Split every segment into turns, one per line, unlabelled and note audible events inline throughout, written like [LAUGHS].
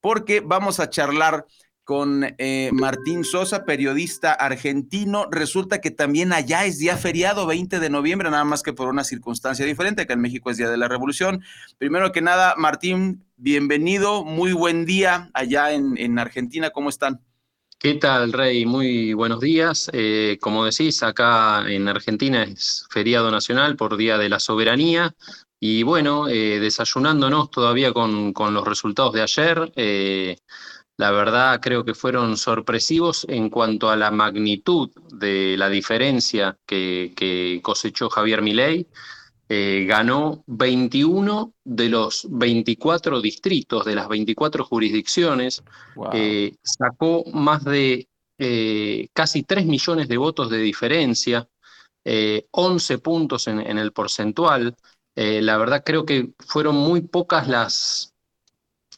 porque vamos a charlar con eh, Martín Sosa, periodista argentino. Resulta que también allá es día feriado, 20 de noviembre, nada más que por una circunstancia diferente, que en México es Día de la Revolución. Primero que nada, Martín, bienvenido, muy buen día allá en, Argentina, ¿cómo están?
¿Qué tal, Rey? Muy buenos días. Eh, como decís, acá en Argentina es feriado nacional por Día de la Soberanía. Y bueno, eh, desayunándonos todavía con, con, los resultados de ayer. La verdad creo que fueron sorpresivos en cuanto a la magnitud de la diferencia que, cosechó Javier Milei. Eh, ganó 21 de los 24 distritos, de las 24 jurisdicciones, eh, sacó más de eh, casi 3 millones de votos de diferencia, 11 puntos en, en el porcentual. La verdad creo que fueron muy pocas las,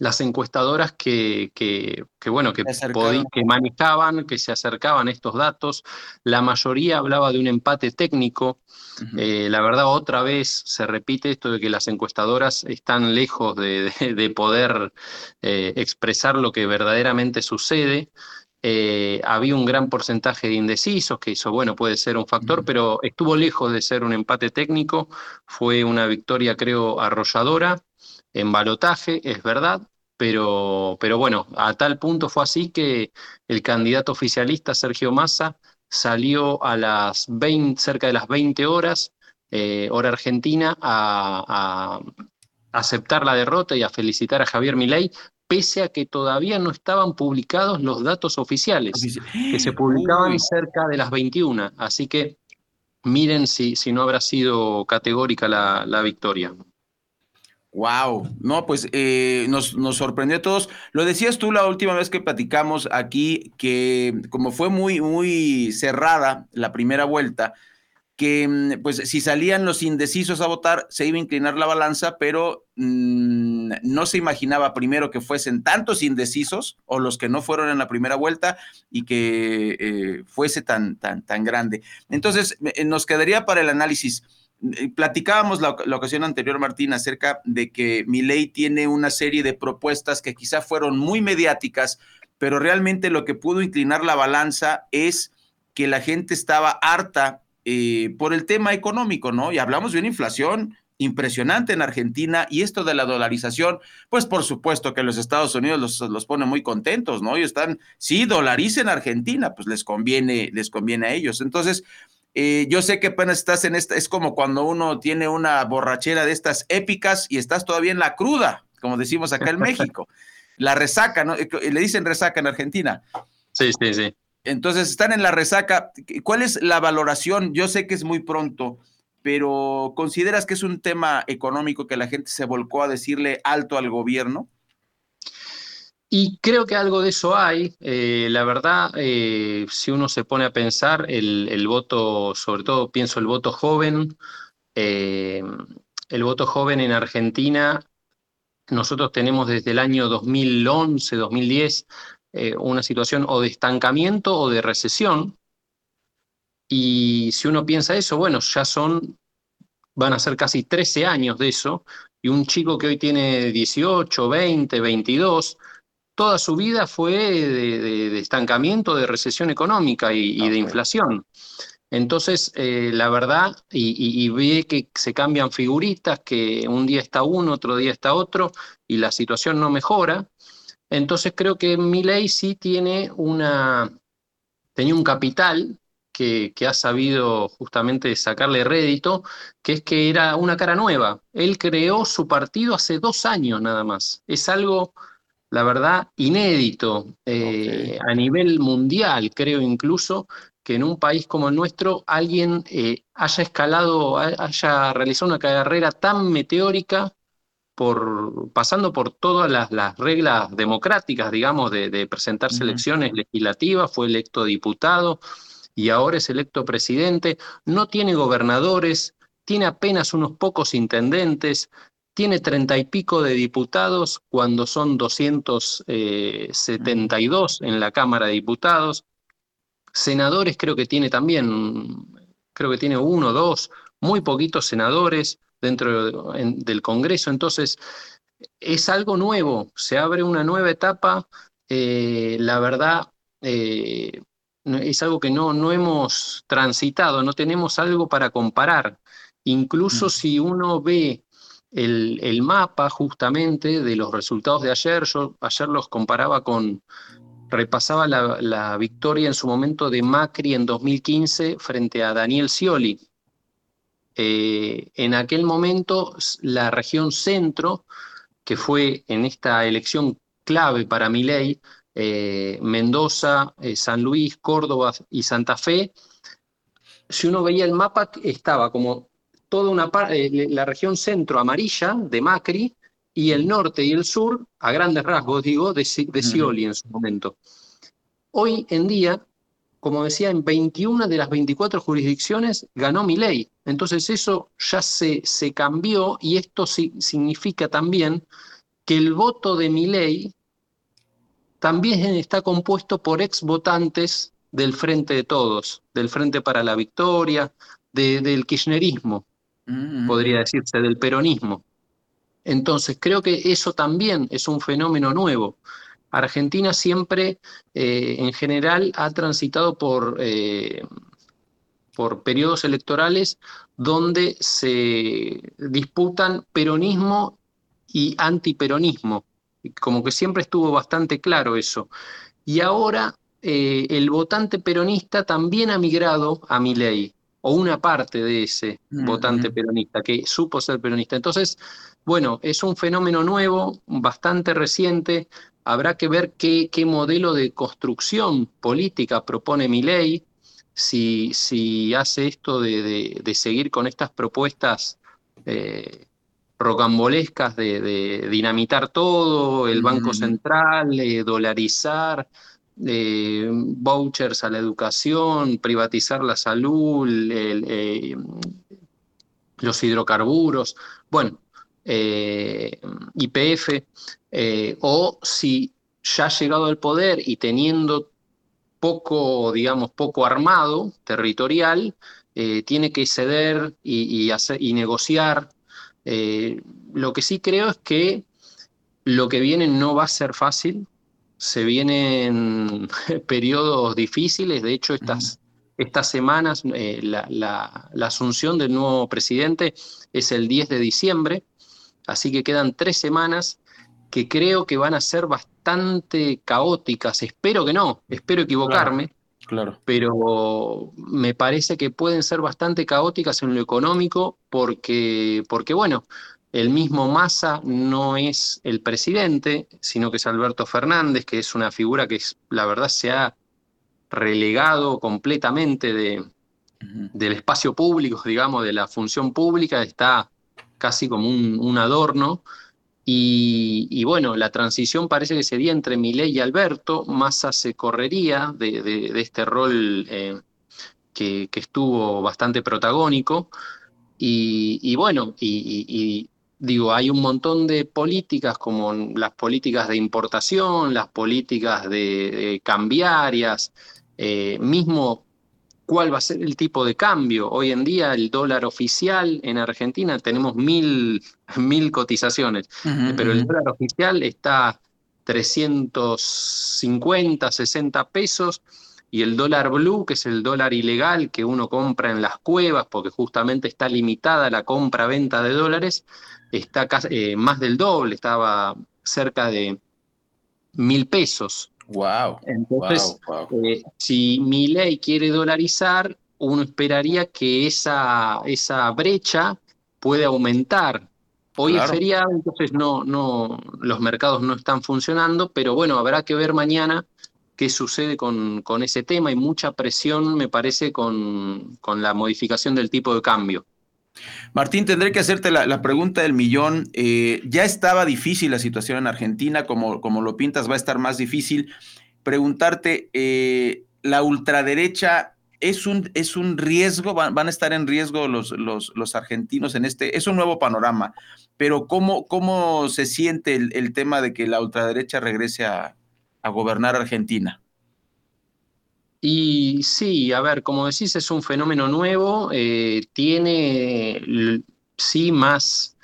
las encuestadoras que, que, bueno, que, que manejaban, que se acercaban a estos datos. La mayoría hablaba de un empate técnico. Eh, la verdad, otra vez se repite esto de que las encuestadoras están lejos de, poder eh, expresar lo que verdaderamente sucede. Eh, había un gran porcentaje de indecisos, que eso, bueno, puede ser un factor, pero estuvo lejos de ser un empate técnico. Fue una victoria, creo, arrolladora en balotaje, es verdad, pero, pero bueno, a tal punto fue así que el candidato oficialista Sergio Massa salió a las 20, cerca de las 20 horas, eh, hora argentina, a, aceptar la derrota y a felicitar a Javier Milei, pese a que todavía no estaban publicados los datos oficiales, que se publicaban cerca de las 21. Así que miren si, si no habrá sido categórica la, la victoria.
Wow, no, pues eh, nos, nos, sorprendió a todos. Lo decías tú la última vez que platicamos aquí, que como fue muy, muy cerrada la primera vuelta, que mm, pues si salían los indecisos a votar, se iba a inclinar la balanza, pero mm, no se imaginaba primero que fuesen tantos indecisos o los que no fueron en la primera vuelta y que eh, fuese tan, tan, tan grande. Entonces, eh, nos quedaría para el análisis eh, platicábamos la, ocasión anterior, Martín, acerca de que mi ley tiene una serie de propuestas que quizá fueron muy mediáticas, pero realmente lo que pudo inclinar la balanza es que la gente estaba harta eh, por el tema económico, ¿no? Y hablamos de una inflación impresionante en Argentina y esto de la dolarización, pues por supuesto que los Estados Unidos los, los pone muy contentos, ¿no? Y están, sí, dolaricen Argentina, pues les conviene, les conviene a ellos. Entonces, eh, yo sé que apenas estás en esta, es como cuando uno tiene una borrachera de estas épicas y estás todavía en la cruda, como decimos acá en [LAUGHS] México. La resaca, ¿no? Eh, le dicen resaca en Argentina.
Sí, sí, sí.
Entonces están en la resaca. ¿Cuál es la valoración? Yo sé que es muy pronto, pero ¿consideras que es un tema económico que la gente se volcó a decirle alto al gobierno?
Y creo que algo de eso hay. Eh, la verdad, eh, si uno se pone a pensar, el, voto, sobre todo pienso el voto joven, eh, el voto joven en Argentina, nosotros tenemos desde el año 2011, 2010, una situación o de estancamiento o de recesión. Y si uno piensa eso, bueno, ya son, van a ser casi 13 años de eso, y un chico que hoy tiene 18, 20, 22, toda su vida fue de, estancamiento, de recesión económica y, de inflación. Entonces, eh, la verdad, y, ve que se cambian figuritas, que un día está uno, otro día está otro, y la situación no mejora. Entonces creo que Milei sí tiene una, tenía un capital que, que, ha sabido justamente sacarle rédito, que es que era una cara nueva. Él creó su partido hace dos años nada más. Es algo la verdad, inédito eh, a nivel mundial, creo incluso, que en un país como el nuestro alguien eh, haya escalado, haya realizado una carrera tan meteórica, por, pasando por todas las, reglas democráticas, digamos, de, presentar elecciones legislativas, fue electo diputado y ahora es electo presidente, no tiene gobernadores, tiene apenas unos pocos intendentes, tiene treinta y pico de diputados cuando son 272 en la Cámara de Diputados. Senadores creo que tiene también, creo que tiene uno, dos, muy poquitos senadores dentro del Congreso. Entonces, es algo nuevo, se abre una nueva etapa, eh, la verdad eh, es algo que no, no hemos transitado, no tenemos algo para comparar. Incluso mm. si uno ve el, mapa justamente de los resultados de ayer, yo ayer los comparaba con, repasaba la, victoria en su momento de Macri en 2015 frente a Daniel Scioli. Eh, en aquel momento la región centro, que fue en esta elección clave para mi ley, eh, Mendoza, eh, San Luis, Córdoba y Santa Fe, si uno veía el mapa, estaba como toda una parte, la región centro amarilla de Macri y el norte y el sur, a grandes rasgos, digo, de, de Scioli en su momento. Hoy en día, como decía, en 21 de las 24 jurisdicciones ganó mi ley. Entonces eso ya se, se cambió y esto significa también que el voto de mi ley también está compuesto por ex votantes del Frente de Todos, del Frente para la Victoria, del kirchnerismo, mm. podría decirse, del peronismo. Entonces, creo que eso también es un fenómeno nuevo. Argentina siempre, eh, en general, ha transitado por, eh, por periodos electorales donde se disputan peronismo y antiperonismo como que siempre estuvo bastante claro eso. Y ahora eh, el votante peronista también ha migrado a mi ley, o una parte de ese votante peronista, que supo ser peronista. Entonces, bueno, es un fenómeno nuevo, bastante reciente. Habrá que ver qué, qué modelo de construcción política propone mi ley, si, si hace esto de, de, seguir con estas propuestas eh, rocambolescas de, dinamitar todo, el Banco Central, eh, dolarizar, eh, vouchers a la educación, privatizar la salud, eh, los hidrocarburos, bueno, IPF, o si ya ha llegado al poder y teniendo poco, digamos, poco armado territorial, tiene que ceder y, hacer, y negociar. Eh, lo que sí creo es que lo que viene no va a ser fácil, se vienen [LAUGHS] periodos difíciles, de hecho estas, estas semanas eh, la, asunción del nuevo presidente es el 10 de diciembre, así que quedan tres semanas que creo que van a ser bastante caóticas, espero que no, espero equivocarme,
Claro.
Pero me parece que pueden ser bastante caóticas en lo económico porque, porque bueno, el mismo Massa no es el presidente, sino que es Alberto Fernández, que es una figura que la verdad se ha relegado completamente de, del espacio público, digamos, de la función pública, está casi como un, un adorno. Y, bueno, la transición parece que sería entre Milei y Alberto. Massa se correría de, este rol eh, que, estuvo bastante protagónico. Y, bueno, y, digo, hay un montón de políticas como las políticas de importación, las políticas de, cambiarias, eh, mismo cuál va a ser el tipo de cambio. Hoy en día el dólar oficial en Argentina tenemos mil, [LAUGHS] mil cotizaciones, pero el dólar oficial está 350, 60 pesos y el dólar blue, que es el dólar ilegal que uno compra en las cuevas porque justamente está limitada la compra-venta de dólares, está eh, más del doble, estaba cerca de mil pesos.
Wow.
Entonces, eh, si mi ley quiere dolarizar, uno esperaría que esa, esa brecha puede aumentar. Hoy es feriado, entonces no, no, los mercados no están funcionando, pero bueno, habrá que ver mañana qué sucede con, con ese tema. Hay mucha presión, me parece, con, con la modificación del tipo de cambio.
Martín, tendré que hacerte la, pregunta del millón. Eh, ya estaba difícil la situación en Argentina, como, como lo pintas, va a estar más difícil. Preguntarte, eh, ¿la ultraderecha es un, es un riesgo? ¿Van, a estar en riesgo los, los, argentinos en este? Es un nuevo panorama, pero ¿cómo, cómo se siente el, tema de que la ultraderecha regrese a gobernar Argentina?
Y sí, a ver, como decís, es un fenómeno nuevo, eh, tiene sí más,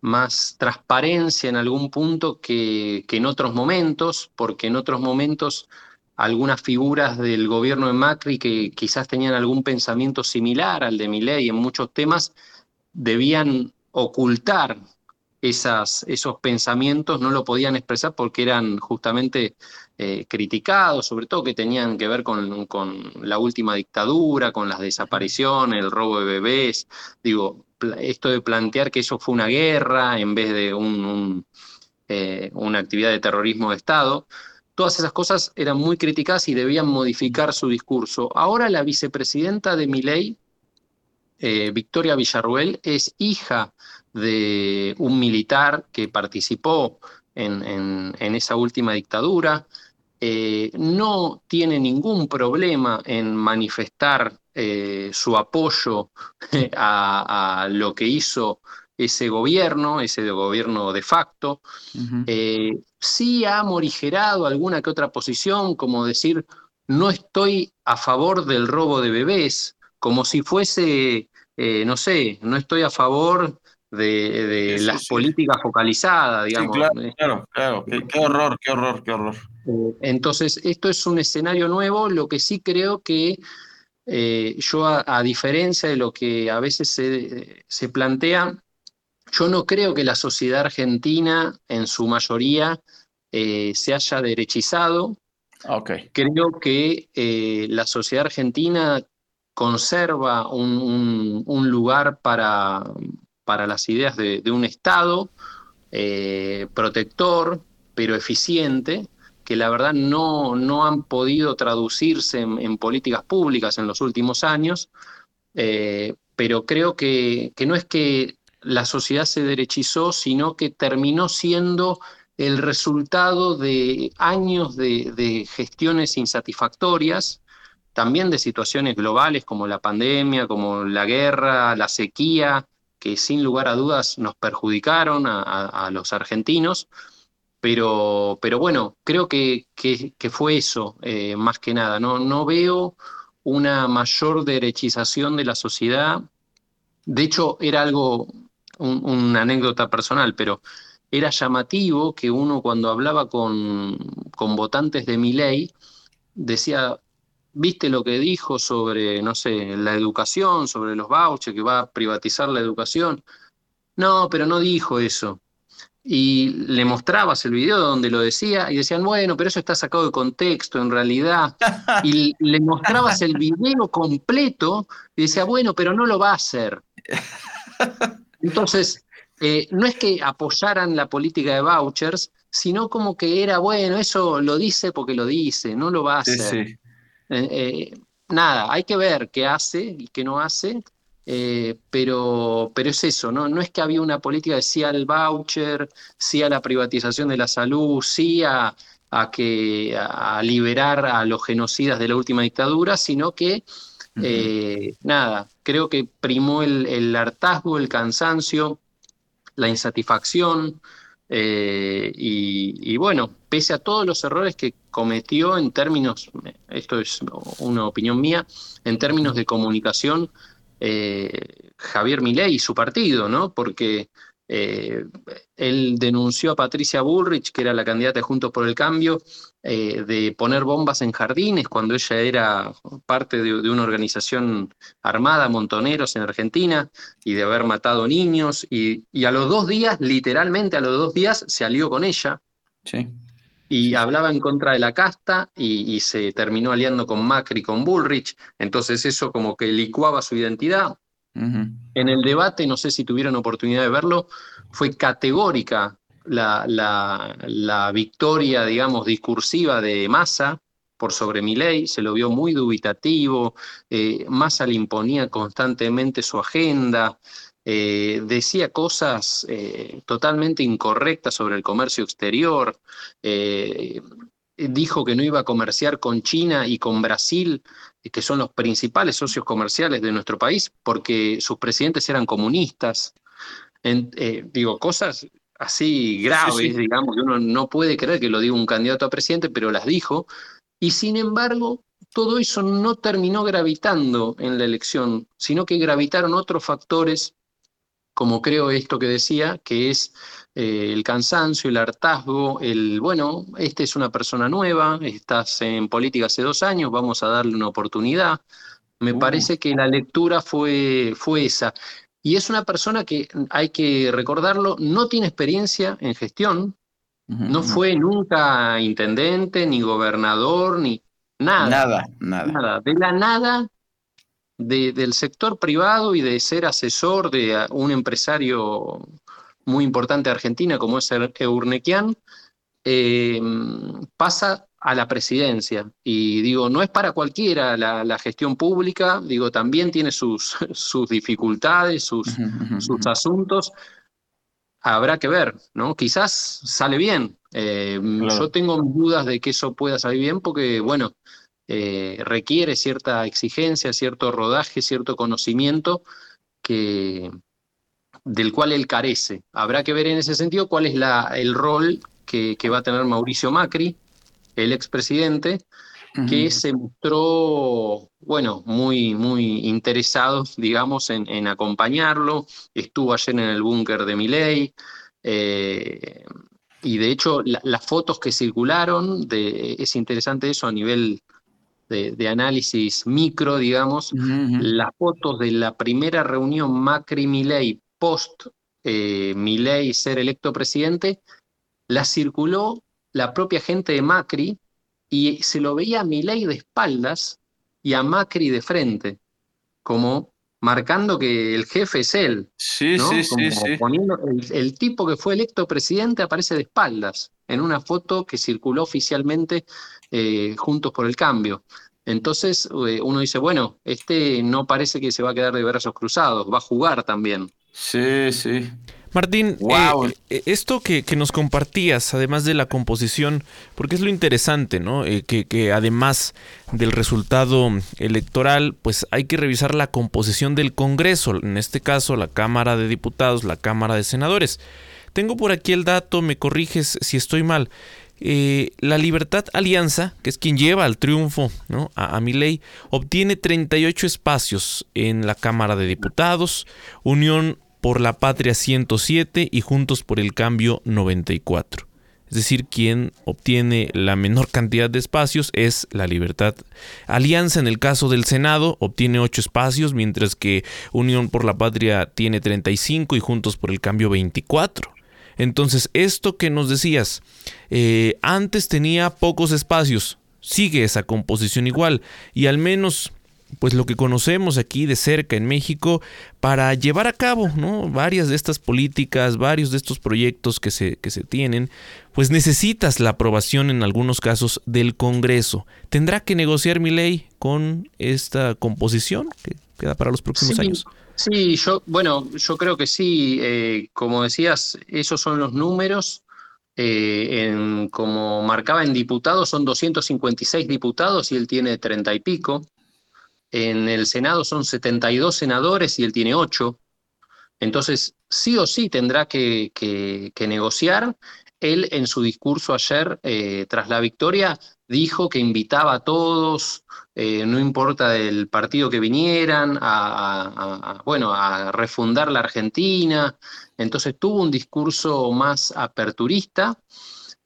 más transparencia en algún punto que, en otros momentos, porque en otros momentos algunas figuras del gobierno de Macri que quizás tenían algún pensamiento similar al de Milei en muchos temas, debían ocultar esas, esos pensamientos, no lo podían expresar porque eran justamente eh, criticados, sobre todo que tenían que ver con, la última dictadura, con las desapariciones, el robo de bebés. Digo, esto de plantear que eso fue una guerra en vez de eh, una actividad de terrorismo de Estado. Todas esas cosas eran muy criticadas y debían modificar su discurso. Ahora la vicepresidenta de Miley, eh, Victoria Villarruel, es hija un militar que participó en, esa última dictadura. Eh, no tiene ningún problema en manifestar eh, su apoyo [LAUGHS] a, lo que hizo ese gobierno, ese gobierno de facto. sí ha morigerado alguna que otra posición, como decir, no estoy a favor del robo de bebés, como si fuese, eh, no sé, no estoy a favor de, las políticas focalizadas, digamos.
claro, claro, Qué, horror, qué horror, qué horror.
Eh, entonces, esto es un escenario nuevo, lo que sí creo que eh, yo, a, diferencia de lo que a veces se, plantea, yo no creo que la sociedad argentina en su mayoría se haya derechizado.
Okay.
Creo que la sociedad argentina conserva un, lugar para, para, las ideas de, un Estado eh, protector, pero eficiente, que la verdad no, no han podido traducirse en, políticas públicas en los últimos años, eh, pero creo que, no es que la sociedad se derechizó, sino que terminó siendo el resultado de años de gestiones insatisfactorias, también de situaciones globales como la pandemia, como la guerra, la sequía, que sin lugar a dudas nos perjudicaron a, los argentinos. Pero, pero, bueno, creo que, que, fue eso, eh, más que nada. No, no veo una mayor derechización de la sociedad. De hecho, era algo, una anécdota personal, pero era llamativo que uno cuando hablaba con, con votantes de mi ley decía, ¿Viste lo que dijo sobre, no sé, la educación, sobre los vouchers, que va a privatizar la educación? No, pero no dijo eso. Y le mostrabas el video donde lo decía y decían, bueno, pero eso está sacado de contexto en realidad. Y le mostrabas el video completo y decía, bueno, pero no lo va a hacer. Entonces, eh, no es que apoyaran la política de vouchers, sino como que era, bueno, eso lo dice porque lo dice, no lo va a hacer. Eh, eh, nada, hay que ver qué hace y qué no hace, eh, pero, pero es eso, ¿no? No es que había una política de sí al voucher, sí a la privatización de la salud, sí a, que, a liberar a los genocidas de la última dictadura, sino que, nada, creo que primó el, el hartazgo, el cansancio, la insatisfacción, eh, y, bueno, pese a todos los errores que cometió en términos, esto es una opinión mía, en términos de comunicación, eh, Javier Milei y su partido, ¿no? Porque eh, él denunció a Patricia Bullrich, que era la candidata de Juntos por el Cambio, eh, de poner bombas en jardines cuando ella era parte de, una organización armada, Montoneros, en Argentina, y de haber matado niños. Y, a los dos días, literalmente a los dos días, se alió con ella.
Sí.
Y hablaba en contra de la casta y, se terminó aliando con Macri, con Bullrich. Entonces eso como que licuaba su identidad. En el debate, no sé si tuvieron oportunidad de verlo, fue categórica la, victoria, digamos, discursiva de Massa por sobre ley, se lo vio muy dubitativo, eh, Massa le imponía constantemente su agenda, eh, decía cosas eh, totalmente incorrectas sobre el comercio exterior, dijo que no iba a comerciar con China y con Brasil, que son los principales socios comerciales de nuestro país, porque sus presidentes eran comunistas. Eh, digo, cosas así graves, digamos, que uno no puede creer que lo diga un candidato a presidente, pero las dijo. Y sin embargo, todo eso no terminó gravitando en la elección, sino que gravitaron otros factores como creo esto que decía, que es eh, el cansancio, el hartazgo, el, bueno, este es una persona nueva, estás en política hace dos años, vamos a darle una oportunidad. Me uh. parece que la lectura fue, fue esa. Y es una persona que, hay que recordarlo, no tiene experiencia en gestión, no fue nunca intendente, ni gobernador, ni nada.
Nada, nada.
nada. De la nada del sector privado y de ser asesor de un empresario muy importante de Argentina, como es Eurnequian, eh, pasa a la presidencia. Y digo, no es para cualquiera la, gestión pública, digo, también tiene sus, [LAUGHS] sus dificultades, sus, sus asuntos. Habrá que ver, ¿no? Quizás sale bien. Eh, yo tengo dudas de que eso pueda salir bien porque, bueno, eh, requiere cierta exigencia, cierto rodaje, cierto conocimiento que, del cual él carece. Habrá que ver en ese sentido cuál es la, el rol que, va a tener Mauricio Macri, el expresidente, que se mostró, bueno, muy, muy interesado, digamos, en, acompañarlo. Estuvo ayer en el búnker de Miley. Eh, y de hecho, las fotos que circularon, de, es interesante eso a nivel de, análisis micro, digamos, las fotos de la primera reunión Macri-Milei post eh, Milei ser electo presidente, la circuló la propia gente de Macri y se lo veía a Milei de espaldas y a Macri de frente, como marcando que el jefe es él.
Sí, sí, sí, sí.
Poniendo, el, tipo que fue electo presidente aparece de espaldas en una foto que circuló oficialmente eh, Juntos por el Cambio. Entonces eh, uno dice, bueno, este no parece que se va a quedar de brazos cruzados, va a jugar también.
Sí, sí.
Martín, wow. Eh, esto que, nos compartías, además de la composición, porque es lo interesante, ¿no? que, que, además del resultado electoral, pues hay que revisar la composición del Congreso, en este caso la Cámara de Diputados, la Cámara de Senadores. Tengo por aquí el dato, me corriges si estoy mal. Eh, la Libertad Alianza, que es quien lleva al triunfo ¿no? a, a ley, obtiene 38 espacios en la Cámara de Diputados, Unión por la Patria 107 y Juntos por el Cambio 94. Es decir, quien obtiene la menor cantidad de espacios es la Libertad. Alianza en el caso del Senado obtiene 8 espacios, mientras que Unión por la Patria tiene 35 y Juntos por el Cambio 24. Entonces, esto que nos decías, eh, antes tenía pocos espacios, sigue esa composición igual, y al menos pues lo que conocemos aquí de cerca en México para llevar a cabo ¿no? varias de estas políticas, varios de estos proyectos que se, que se tienen, pues necesitas la aprobación en algunos casos del Congreso. ¿Tendrá que negociar mi ley con esta composición que queda para los próximos años?
Sí, yo, bueno, yo creo que sí. Eh, como decías, esos son los números. Eh, como marcaba en diputados, son 256 diputados y él tiene 30 y pico. En el Senado son 72 senadores y él tiene 8. Entonces, sí o sí tendrá que, negociar. Él en su discurso ayer, eh, tras la victoria, dijo que invitaba a todos, eh, no importa del partido que vinieran, a, bueno, a refundar la Argentina. Entonces tuvo un discurso más aperturista.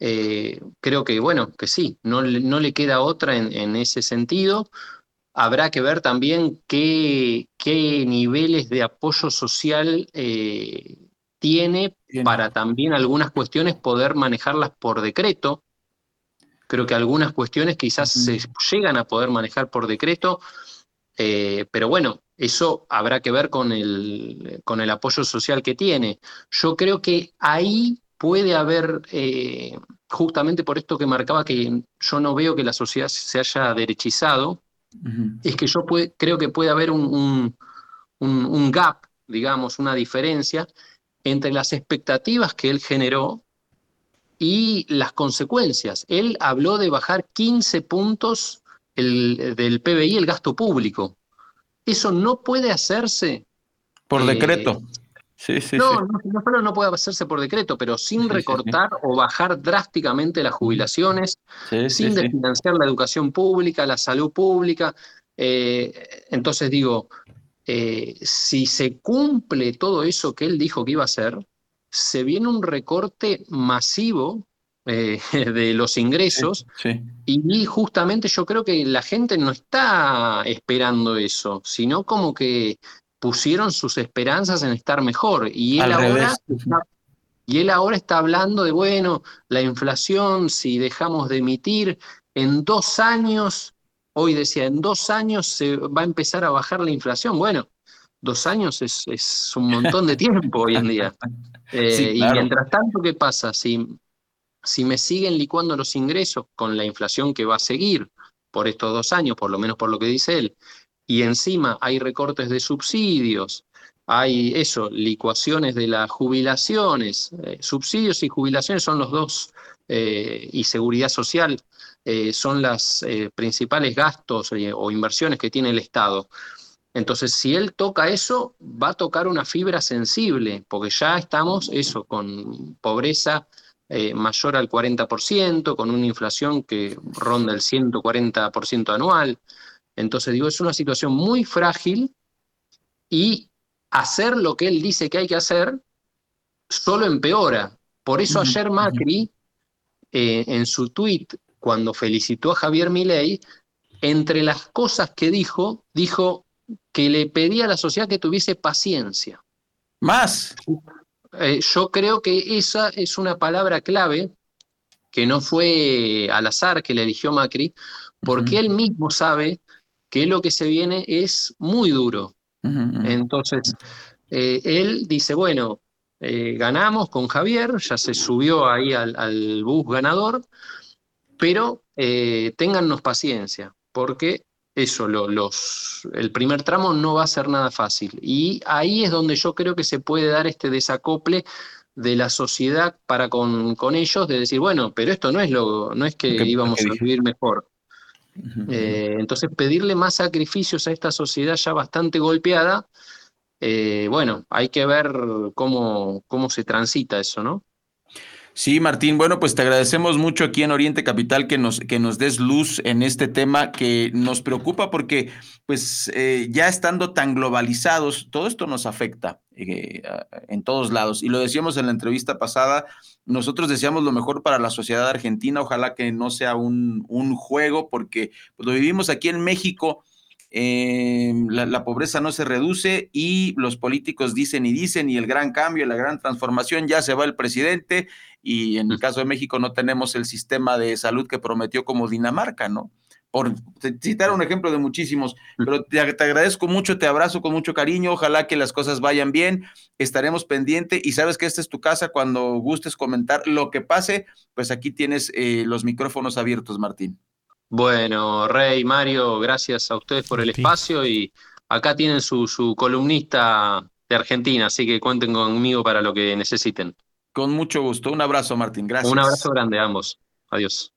Eh, creo que, bueno, que sí, no, no le queda otra en, ese sentido. Habrá que ver también qué, qué niveles de apoyo social tiene para también algunas cuestiones poder manejarlas por decreto. Creo que algunas cuestiones quizás se llegan a poder manejar por decreto, eh, pero bueno, eso habrá que ver con el, con el apoyo social que tiene. Yo creo que ahí puede haber, eh, justamente por esto que marcaba que yo no veo que la sociedad se haya derechizado, es que yo creo que puede haber un, un, gap, digamos, una diferencia entre las expectativas que él generó y las consecuencias. Él habló de bajar 15 puntos el, del PBI, el gasto público. Eso no puede hacerse.
Por decreto.
Sí, sí, no, no, no, solo no puede hacerse por decreto, pero sin recortar o bajar drásticamente las jubilaciones, sin desfinanciar la educación pública, la salud pública. Eh, entonces digo, eh, si se cumple todo eso que él dijo que iba a hacer, se viene un recorte masivo eh, [LAUGHS] de los ingresos. Y justamente yo creo que la gente no está esperando eso, sino como que pusieron sus esperanzas en estar mejor. Y él ahora y él ahora está hablando de bueno la inflación si dejamos de emitir en dos años hoy decía en dos años se va a empezar a bajar la inflación. Bueno dos años es, es un montón de tiempo hoy en día. [LAUGHS] Eh, y mientras tanto qué pasa si si me siguen licuando los ingresos con la inflación que va a seguir por estos dos años, por lo menos por lo que dice él, y encima hay recortes de subsidios, hay eso, licuaciones de las jubilaciones, eh, subsidios y jubilaciones son los dos, eh, y seguridad social eh, son los principales gastos o inversiones que tiene el Estado. Entonces, si él toca eso, va a tocar una fibra sensible, porque ya estamos, eso, con pobreza eh, mayor al 40%, con una inflación que ronda el 140% anual. Entonces, digo, es una situación muy frágil y hacer lo que él dice que hay que hacer solo empeora. Por eso ayer Macri, eh, en su tweet, cuando felicitó a Javier Milei, entre las cosas que dijo, dijo que le pedía a la sociedad que tuviese paciencia.
Más.
Eh, yo creo que esa es una palabra clave que no fue al azar que le eligió Macri, porque él mismo sabe que lo que se viene es muy duro. Entonces, eh, él dice, bueno, eh, ganamos con Javier, ya se subió ahí al, bus ganador, pero téngannos paciencia, porque eso, los, el primer tramo no va a ser nada fácil. Y ahí es donde yo creo que se puede dar este desacople de la sociedad para con, con ellos, de decir, bueno, pero esto no es, lo, no es que, íbamos a vivir mejor. Eh, entonces, pedirle más sacrificios a esta sociedad ya bastante golpeada, eh, bueno, hay que ver cómo, cómo se transita eso, ¿no?
Sí, Martín, bueno, pues te agradecemos mucho aquí en Oriente Capital que nos, que nos des luz en este tema que nos preocupa porque, pues, eh, ya estando tan globalizados, todo esto nos afecta eh, en todos lados. Y lo decíamos en la entrevista pasada, nosotros deseamos lo mejor para la sociedad argentina, ojalá que no sea un, un juego, porque pues, lo vivimos aquí en México eh, la, pobreza no se reduce y los políticos dicen y dicen y el gran cambio, la gran transformación, ya se va el presidente y en el caso de México no tenemos el sistema de salud que prometió como Dinamarca, ¿no? Por citar un ejemplo de muchísimos, pero te, agradezco mucho, te abrazo con mucho cariño, ojalá que las cosas vayan bien, estaremos pendientes y sabes que esta es tu casa cuando gustes comentar lo que pase, pues aquí tienes eh, los micrófonos abiertos, Martín.
Bueno, Rey, Mario, gracias a ustedes por el espacio y acá tienen su, su columnista de Argentina, así que cuenten conmigo para lo que necesiten.
Con mucho gusto. Un abrazo, Martín. Gracias.
Un abrazo grande a ambos. Adiós.